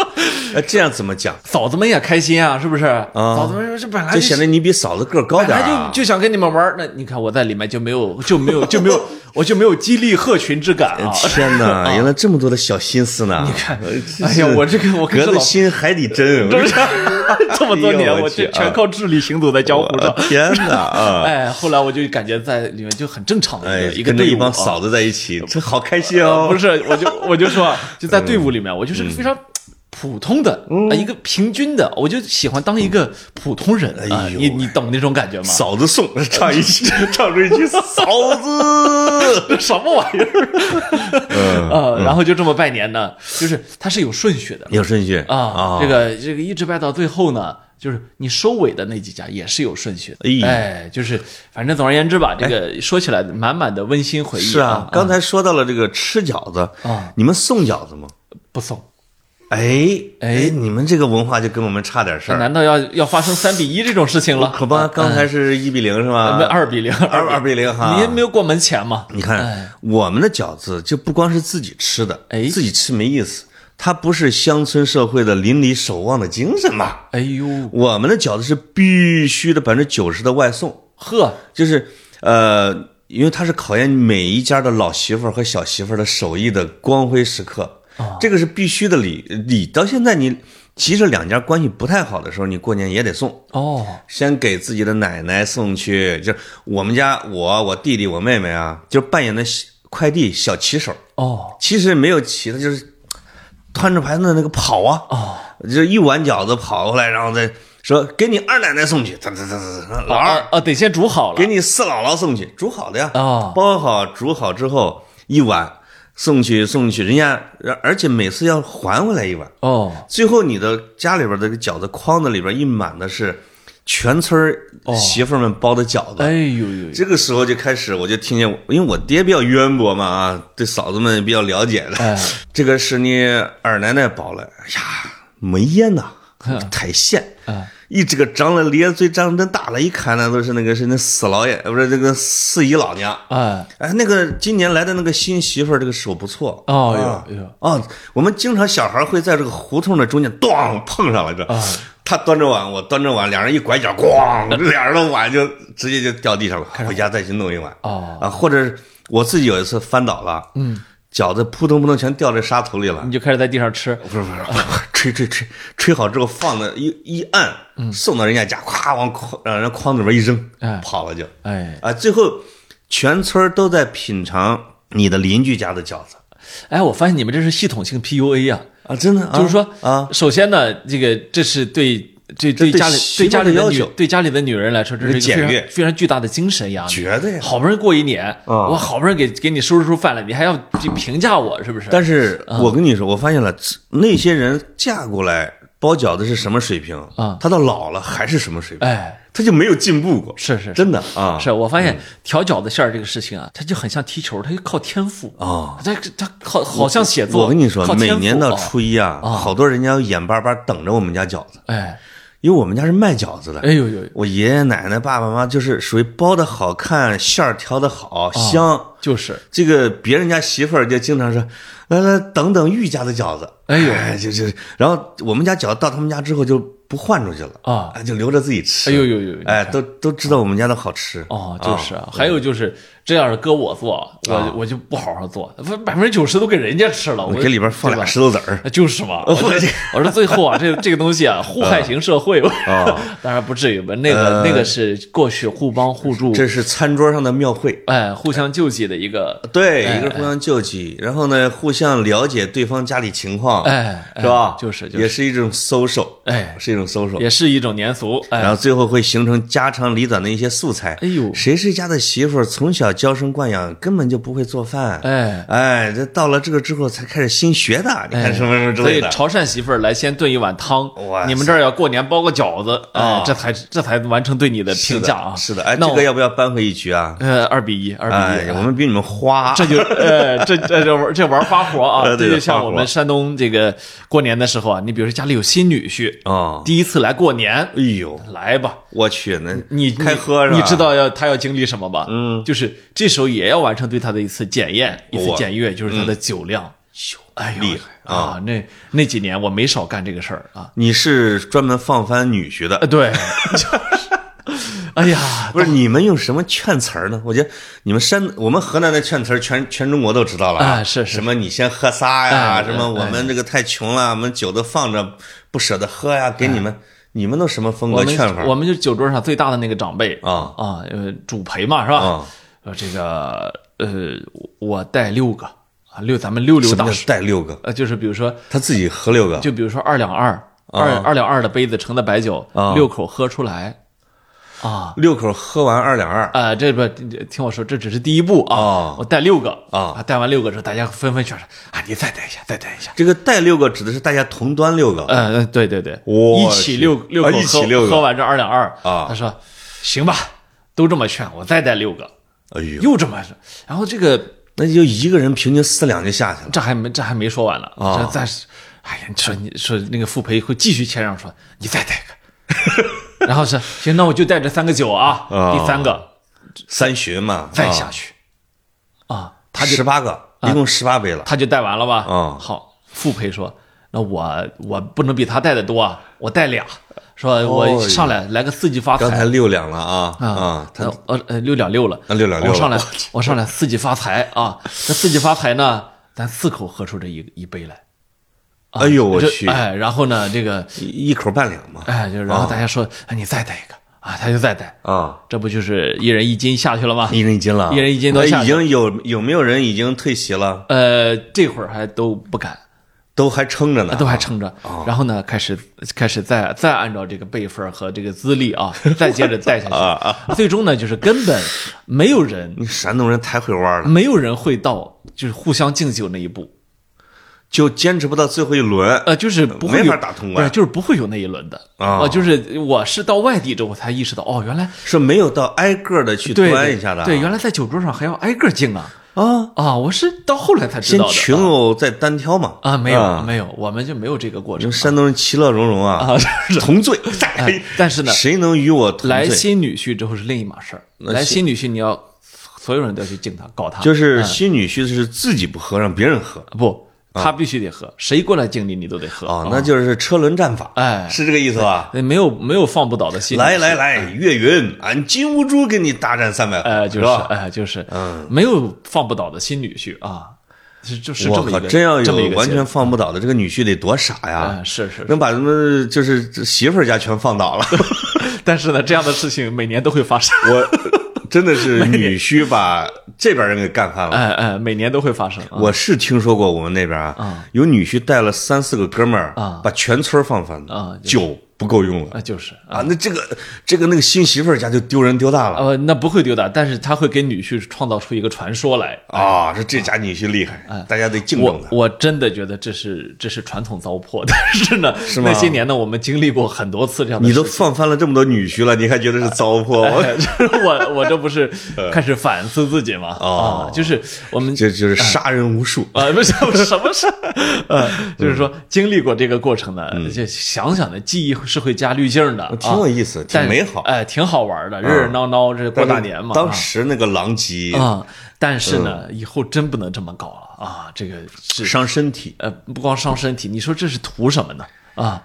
哎，这样怎么讲？嫂子们也开心啊，是不是？嫂子们说这本来就显得你比嫂子个儿高本来点啊就就想跟你们玩，那你看我在里面就没有 就没有就没有 我就没有激励鹤群之感啊！天哪，原来这么多的小心思呢！你看哎呀，我这个我跟隔着心海底针，我这么多年，我哎我全全靠智力行走在江湖上。天哪啊！哎，后来我就感觉在里面就很正常的哎一个，一个队伍啊跟着一帮嫂子在一起，这好开心呃哦！不是，我就我就说啊，就在队伍里面，我就是个非常普通的嗯啊，一个平均的，我就喜欢当一个普通人啊。哎呦你你懂那种感觉吗？嫂子送 唱一句，唱出一句嫂子，什么玩意儿？嗯呃，然后就这么拜年呢，就是它是有顺序的有顺序啊。这个这个一直拜到最后呢，就是你收尾的那几家也是有顺序的。哎哎，就是反正总而言之吧，这个说起来满满的温馨回忆是啊，刚才说到了这个吃饺子啊，你们送饺子吗？不送。哎哎你们这个文化就跟我们差点事儿。难道要要发生三比一这种事情了？可不，刚才是一比零是吧？没二比零，二二比零哈。您没有过门前吗？你看哎我们的饺子就不光是自己吃的，哎自己吃没意思，它不是乡村社会的邻里守望的精神嘛？哎呦我们的饺子是必须的百分之九十的外送，呵，就是呃，因为它是考验每一家的老媳妇儿和小媳妇儿的手艺的光辉时刻，这个是必须的礼礼。到现在你其实两家关系不太好的时候，你过年也得送。哦，先给自己的奶奶送去，就我们家我我弟弟我妹妹啊，就扮演的快递小骑手。哦，其实没有骑的，就是端着盘子的那个跑啊，哦，就一碗饺子跑过来，然后再说给你二奶奶送去，哒哒哒哒哒，老二啊啊，得先煮好了给。你四姥姥送去，煮好的呀，哦包好煮好之后一碗，送去送去，人家而而且每次要还回来一碗，哦，最后你的家里边的这个饺子筐子里边一满的是全村媳妇们包的饺子。哎呦呦，这个时候就开始，我就听见，因为我爹比较渊博嘛，啊，对嫂子们比较了解的。哎，这个是你二奶奶包的，哎呀，没烟呐，太咸。哎，一这个张了咧嘴，张真大了，一看那都是那个是那四老爷，不是这个四姨老娘。哎，哎，那个今年来的那个新媳妇儿，这个手不错。哦哟哟，哦，我们经常小孩会在这个胡同的中间咣碰上了，这。啊他端着碗，我端着碗，两人一拐角，咣，俩人的碗就直接就掉地上了。回家再去弄一碗。哦，啊，或者我自己有一次翻倒了，嗯，饺子扑通扑通全掉在沙土里了你。就开始在地上吃，不是不是，吹吹吹吹好之后放那一一按，送到人家家，咵往筐让人筐子里面一扔哎，跑了就。哎。啊，最后全村都在品尝你的邻居家的饺子。哎，我发现你们这是系统性 PUA 呀，啊，真的，就是说啊，首先呢，这个这是对对这对家里对家里的女对家里的女人来说，这是一个非常简约非常巨大的精神压力。绝对啊好不容易过一年，啊我好不容易给给你收拾出饭来，你还要评价我，是不是？但是我跟你说，我发现了，那些人嫁过来包饺子是什么水平啊他到老了还是什么水平，哎，他就没有进步过，是是是真的啊，是我发现调饺子馅儿这个事情啊，他就很像踢球，他就靠天赋啊。他他靠好像写作。我跟你说每年到哦初一啊，好多人家眼巴巴等着我们家饺子，哎因为我们家是卖饺子的。哎呦呦，我爷爷奶奶、爸爸妈妈就是属于包的好看，馅儿调的好香。就是这个别人家媳妇儿就经常说：“来来，等等玉家的饺子。”哎呦哎，就就，然后我们家饺子到他们家之后就不换出去了啊哎，就留着自己吃。哎呦呦呦，哎，都都知道我们家的好吃。哦，就是啊，还有就是，这要是搁我做，我我就不好好做，百分之九十都给人家吃了，我给里边放俩石头子儿。就是嘛，我说我说最后啊，这这个东西啊，互害型社会，啊 当然不至于吧，那个那个是过去互帮互助，这是餐桌上的庙会。哎，互相救济的一个，对，一个互相救济，然后呢，互相了解对方家里情况，哎，是吧？就是就是也是一种 social，哎是一种 social。也是一种年俗，哎，然后最后会形成家长里短的一些素材。哎呦谁谁家的媳妇从小娇生惯养，根本就不会做饭。哎哎，这到了这个之后才开始新学的，你看什么什么之类所以。潮汕媳妇儿来先炖一碗汤哇，你们这儿要过年包个饺子，哎啊，这才这才完成对你的评价啊。是的，哎，那我这个要不要扳回一局啊？呃，二比一，二比哎一，，我们比你们花。这就呃，这这这玩这玩花活啊，这就像我们山东这个过年的时候啊，你比如说家里有新女婿，啊，第一次来过年，哎呦，来吧，我去，那你开喝是吧？你知道要他要经历什么吧？嗯，就是这时候也要完成对他的一次检验，一次检阅，就是他的酒量。哎呦厉害啊！那那几年我没少干这个事儿啊。你是专门放翻女婿的呃，，对，就是，哎呀，不是你们用什么劝词儿呢？我觉得你们山我们河南的劝词儿全全中国都知道了啊是是什么你先喝仨呀，哎什么我们这个太穷了，我们酒都放着不舍得喝呀，给你们，你们都什么风格劝法？我们就酒桌上最大的那个长辈啊啊，呃，主陪嘛是吧？啊，呃，这个呃，我带六个啊，六咱们六六什么叫大叔，带六个？呃，就是比如说，他自己喝六个，就比如说二两二二二两二的杯子盛的白酒，啊六口喝出来啊。六口喝完二两二，啊，这不听我说，这只是第一步啊！哦我带六个啊带完六个之后，大家纷纷劝说啊，你再带一下，再带一下。这个带六个指的是大家同端六个，嗯呃，对对对，我一起六六口喝啊一起六个喝完这二两二啊他说行吧，都这么劝，我再带六个，哎呦，又这么说，然后这个那就一个人平均四两就下去了。这还没这还没说完呢，啊。这再是，哎呀，你说你说那个傅培会继续谦让说你再带个，然后是行，那我就带这三个酒啊，啊。第三个。三巡嘛，再下去，啊，他就十八个，一共十八杯了。他就带完了吧？嗯好，傅培说，那我我不能比他带的多啊，我带俩，说我哦上来来个四季发财。刚才六两了啊啊，他呃呃呃六两六了，啊六两六我上来我上来四季发财啊！这四季发财呢，咱四口喝出这一一杯来。哎呦我去哎，然后呢，这个一一口半两嘛哎，就然后大家说，哎，你再带一个啊，他就再带，啊，这不就是一人一斤下去了吗？一人一斤了，一人一斤都已经有有没有人已经退席了？呃，这会儿还都不敢，都还撑着呢，都还撑着。然后呢，开始开始再再按照这个辈分和这个资历啊，再接着带下去。最终呢，就是根本没有人你山东人太会玩了，没有人会到就是互相敬酒那一步，就坚持不到最后一轮，呃，就是不会没有法打通关，就是不会有那一轮的。啊。呃就是我是到外地之后才意识到，哦，原来是没有到挨个的去端一下的啊。对，原来在酒桌上还要挨个敬啊啊，啊！我是到后来才知道的先群殴再单挑嘛。啊，没有啊没有，我们就没有这个过程山东人其乐融融啊，啊。同罪。哎但是呢谁能与我同罪？来新女婿之后是另一码事儿，来新女婿你要所有人都要去敬他，搞他，就是新女婿是自己不喝，让别人喝不，他必须得喝，谁过来敬你，你都得喝。啊，那就是车轮战法，哎。是这个意思吧？那没有没有放不倒的新女婿来来来，岳云，俺金兀术跟你大战三百回，哎，就是吧？哎，就是，嗯，没有放不倒的新女婿啊，是就是这么一个，真要这么一个结有完全放不倒的，这个女婿得多傻呀！哎，是是，能把他们就是媳妇儿家全放倒了，但是呢，这样的事情每年都会发生，我 真的是女婿把这边人给干翻了。哎哎，每年都会发生。啊我是听说过我们那边啊，有女婿带了三四个哥们儿啊把全村放翻了啊酒不够用了啊，就是啊，啊，那这个这个那个新媳妇儿家就丢人丢大了呃，那不会丢大，但是他会给女婿创造出一个传说来。啊！说这家女婿厉害，大家得敬重他。我我真的觉得这是这是传统糟粕，但是呢，是那些年呢，我们经历过很多次这样的你都。放翻了这么多女婿了，你还觉得是糟粕？我哎就是我我这不是 开始反思自己吗？哦啊，就是我们这就是杀人无数。啊，不是什么事，呃，就是说经历过这个过程呢，嗯就想想的，记忆是会加滤镜的，挺有意思啊挺美好。哎，挺好玩的，热热闹闹，这过大年嘛，当时那个狼藉啊，但是嗯。呢，以后真不能这么搞了啊，这个是伤身体。呃，不光伤身体，你说这是图什么呢？啊，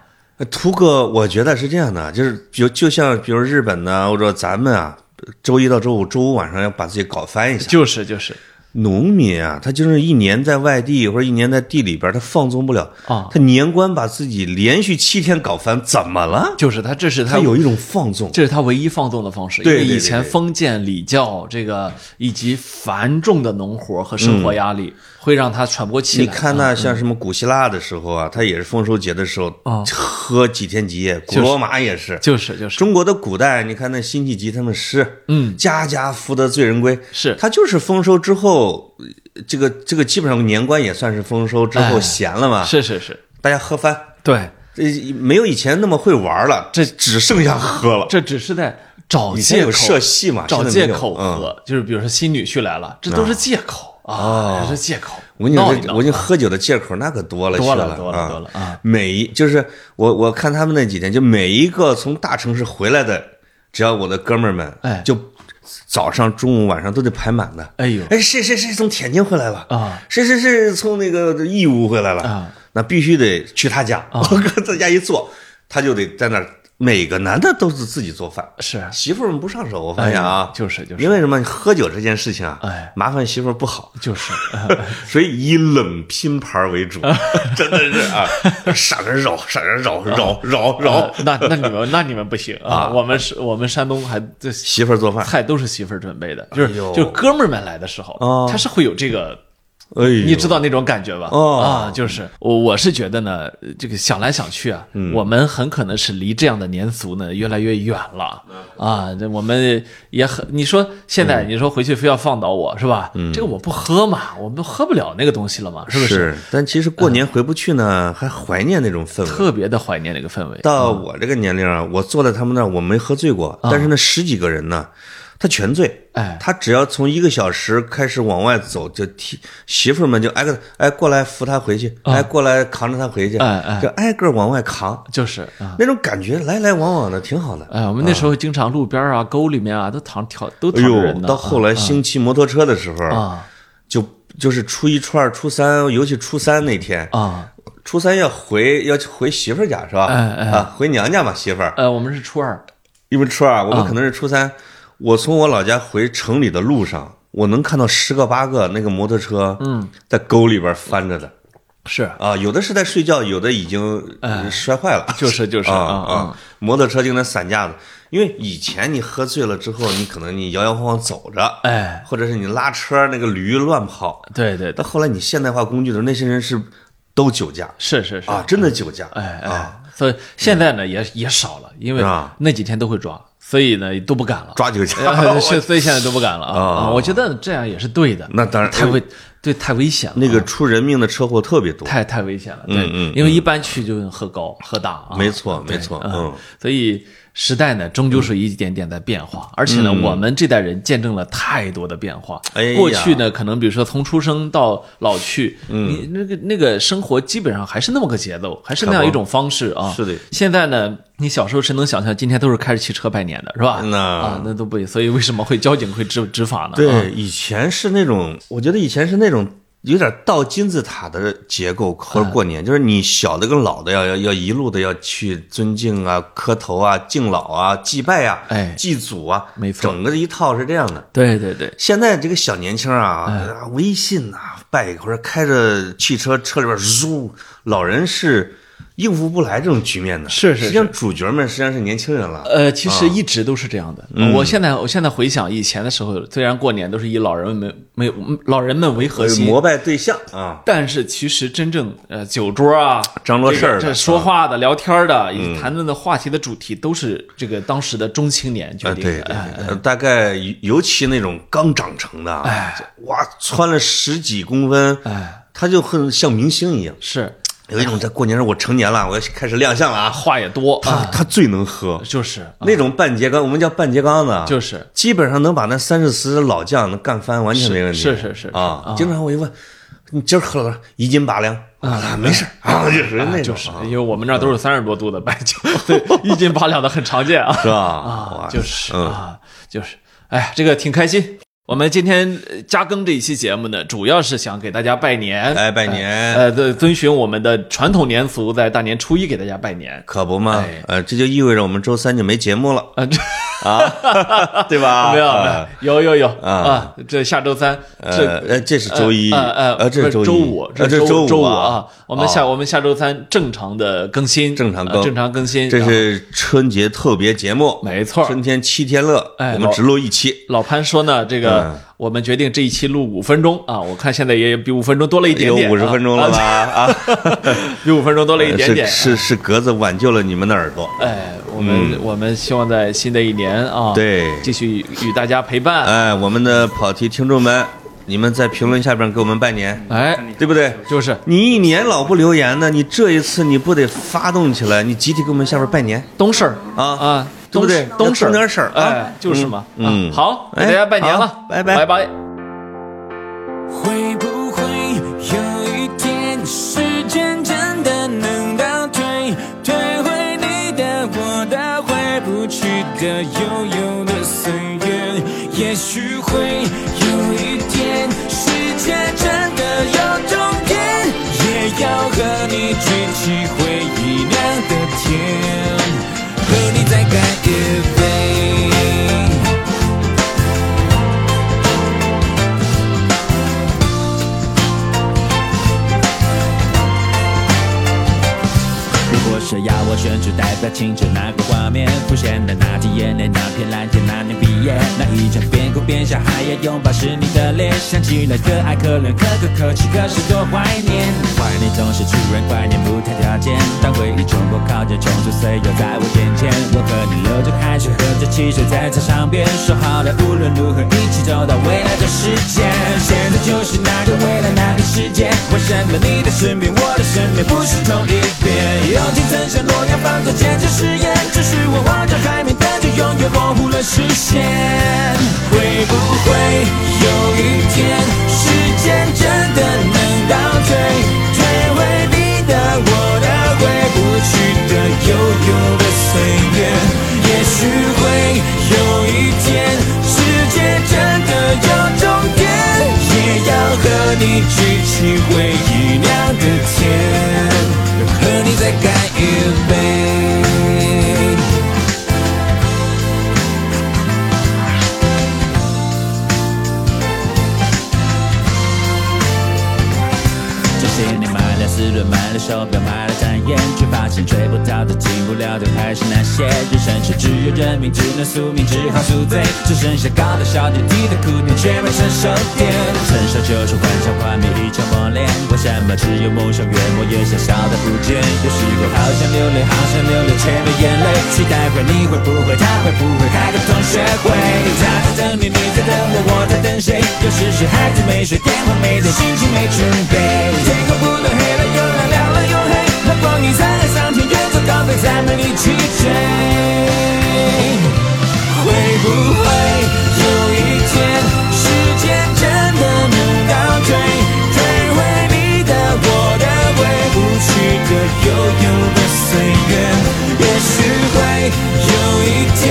图个，我觉得是这样的，就是比如就像比如日本呢，或者咱们啊，周一到周五，周五晚上要把自己搞翻一下。就是就是农民啊，他就是一年在外地或者一年在地里边，他放纵不了啊他年关把自己连续七天搞翻，怎么了？就是他，这是他他有一种放纵。这是他唯一放纵的方式，对对对因为以前封建礼教这个以及繁重的农活和生活压力，会让他喘不过气来。你看那像什么古希腊的时候啊，他也是丰收节的时候啊喝几天几夜，古罗马也是。就是就是。中国的古代，你看那辛弃疾他们诗，嗯，家家福得醉人归，是。他就是丰收之后，呃这个这个基本上年关也算是丰收之后哎闲了嘛，是是是，大家喝翻，对，这没有以前那么会玩了，这只剩下喝了。这只是在找借口。社戏嘛，找借口嗯。喝，就是比如说新女婿来了，这都是借口啊，这是借口。我跟你说，我跟你喝酒的借口那可多了去多了多了啊多了啊！每一就是我我看他们那几天，就每一个从大城市回来的，只要我的哥们儿们，哎就早上、中午、晚上都得排满的。哎呦哎，谁谁谁从天津回来了啊？谁谁谁从那个义乌回来了啊？那必须得去他家，我搁 在家一坐，他就得在那儿。每个男的都是自己做饭，是。媳妇儿们不上手。我发现啊，就是就是。因为什么？喝酒这件事情啊，哎。麻烦媳妇儿不好，就是，所以以冷拼盘为主，真的是啊，上着揉，上着揉，揉揉揉。呃，那那你们那你们不行啊！我们是我们山东还这媳妇儿做饭。菜都是媳妇儿准备的，就是哎就哥们儿们来的时候哦，他是会有这个哎，你知道那种感觉吧？哦啊，就是我我是觉得呢，这个想来想去啊，嗯我们很可能是离这样的年俗呢越来越远了啊。这我们也很，你说现在嗯你说回去非要放倒我是吧？这个我不喝嘛，我们喝不了那个东西了嘛，是不是？是，但其实过年回不去呢，还怀念那种氛围。特别的怀念那个氛围。到我这个年龄啊，我坐在他们那儿，我没喝醉过，但是那十几个人呢，他全醉。哎他只要从一个小时开始往外走，就替媳妇们就挨个哎过来扶他回去，哎过来扛着他回去，哎哎就挨个往外扛，就是啊。那种感觉来来往往的挺好的。哎，我们那时候经常路边啊、沟里面啊，都躺跳都哎呦躺着人，呢。到后来兴骑摩托车的时候，啊就就是初一、初二、初三，尤其初三那天，啊，初三要回要回媳妇儿家是吧？哎哎啊，回娘家嘛，媳妇儿。呃，我们是初二，因为初二，我们可能是初三。我从我老家回城里的路上，我能看到十个八个那个摩托车，嗯，在沟里边翻着的是啊，有的是在睡觉，有的已经呃摔坏了，就是就是啊啊啊，摩托车就那散架子。因为以前你喝醉了之后，你可能你摇摇晃晃走着，哎，或者是你拉车那个驴乱跑。对对到，后来你现代化工具的时候，那些人是都酒驾是是是啊，真的酒驾。哎啊，哎，所以现在呢也也少了，因为那几天都会抓，所以呢都不敢了。抓酒驾。哎是，所以现在都不敢了啊！我觉得这样也是对的。那当然太危对，太危险了，那个出人命的车祸特别多。太太危险了，对，因为一般去就喝高喝大啊，没错没错嗯嗯，所以时代呢，终究是一点点在变化，而且呢，我们这代人见证了太多的变化。哎过去呢，可能比如说从出生到老去，嗯你那个那个生活基本上还是那么个节奏，还是那样一种方式啊。是的现在呢，你小时候谁能想象今天都是开着汽车拜年的，是吧？那啊，那都不，所以为什么会交警会执执法呢？啊对，以前是那种，我觉得以前是那种有点倒金字塔的结构，或者过年，就是你小的跟老的要要要一路的要去尊敬啊、磕头啊、敬老啊、祭拜啊、哎。祭祖啊，没错。整个一套是这样的。对对对，现在这个小年轻啊，微信呐、拜或者开着汽车，车里边嗖，老人是应付不来这种局面的。是是实际上主角们实际上是年轻人了。呃，其实一直都是这样的。我现在我现在回想以前的时候，虽然过年都是以老人们没有老人们为核心，膜拜对象啊，但是其实真正呃酒桌啊、张罗事儿这说话的、聊天的，以及谈论的话题的主题，都是这个当时的中青年决啊，定的。对大概尤尤其那种刚长成的哇，穿了十几公分，哎，他就很像明星一样。是有一种在过年时候我成年了，我要开始亮相了啊，话也多他啊，他最能喝，就是啊。那种半截缸，我们叫半截缸子，就是。基本上能把那三四十的老将能干翻，完全没问题。是是是是啊，经常我一问，你今儿喝了多少？一斤八两。啊，没事儿啊，就是那种，就是，因为我们那都是三十多度的白酒，对，一斤八两的很常见啊。是吧？啊，就是嗯。啊，就是，哎，这个挺开心。我们今天呃加更这一期节目呢，主要是想给大家拜年，哎，拜年。呃，对，遵循我们的传统年俗，在大年初一给大家拜年。可不嘛哎，呃，这就意味着我们周三就没节目了啊，这啊，对吧？没有有有有有啊啊！这下周三，呃，这呃，这是周一，呃呃呃，这是周周五，这是周五周啊。我们下哦我们下周三正常的更新，正常更呃正常更新。这是春节特别节目，没错春天七天乐，哎我们只录一期。老潘说呢，这个嗯我们决定这一期录五分钟啊，我看现在也比五分钟多了一点有点，五十分钟了吧？啊？啊，比五分钟多了一点点。是是是，格子挽救了你们的耳朵。哎，我们我们希望在新的一年啊，，对，继续与大家陪伴。哎，我们的跑题听众们，你们在评论下边给我们拜年，哎，对不对？就是你一年老不留言呢，你这一次你不得发动起来，你集体给我们下边拜年懂事儿啊啊，对不对懂懂事要懂点事儿啊哎，就是嘛。嗯啊好，给哎大家拜年了，拜拜拜拜。会不会有一天，时间真的能倒退，退回你的、我的、回不去的、悠悠的岁月？也许会有一天，世界真的有终点，也要和你举起回忆酿的甜，和你我选出代表青春那个画面，浮现的那滴眼泪，那片蓝天，那年毕业，那一场边哭边笑，还要拥抱是你的脸，想起来可爱可怜，可歌可泣，可是多怀念。怀念总是突然怀念不谈条件，当回忆冲破靠近，冲出岁月在我眼前，我和你流着汗水，喝着汽水在操场边，说好了无论如何一起走到未来的世界。现在就是那个未来那个世界，我身在你的身边，我的身边不是同一。诺亚方舟坚持誓言，只是我望着海面，但却永远模糊了视线。会不会有一天，时间真的能倒退，退回你的、我的、回不去的、悠悠的岁月？也许会有一天，世界真的有终点，也要和你举起回忆酿的甜。手表，买了展颜，却发现追不到的、进不了的还是那些。人生是只有人命，只能宿命，只好宿醉。只剩下高的小点，低的苦点，却没成熟点。成熟就是幻想画面，一场磨练。为什么只有梦想越磨越小，小的不见？有时候好想流泪，好想流泪，却没眼泪。期待会，你会不会，他会不会开个同学会？他在等你，你在等我，我在等谁？有时是孩子没睡，电话没接，心情没准备。天空不断黑，光阴在海上天，远走高飞，再没力气追。会不会有一天，时间真的能倒退，退回你的、我的、回不去的、悠悠的岁月？也许会有一天，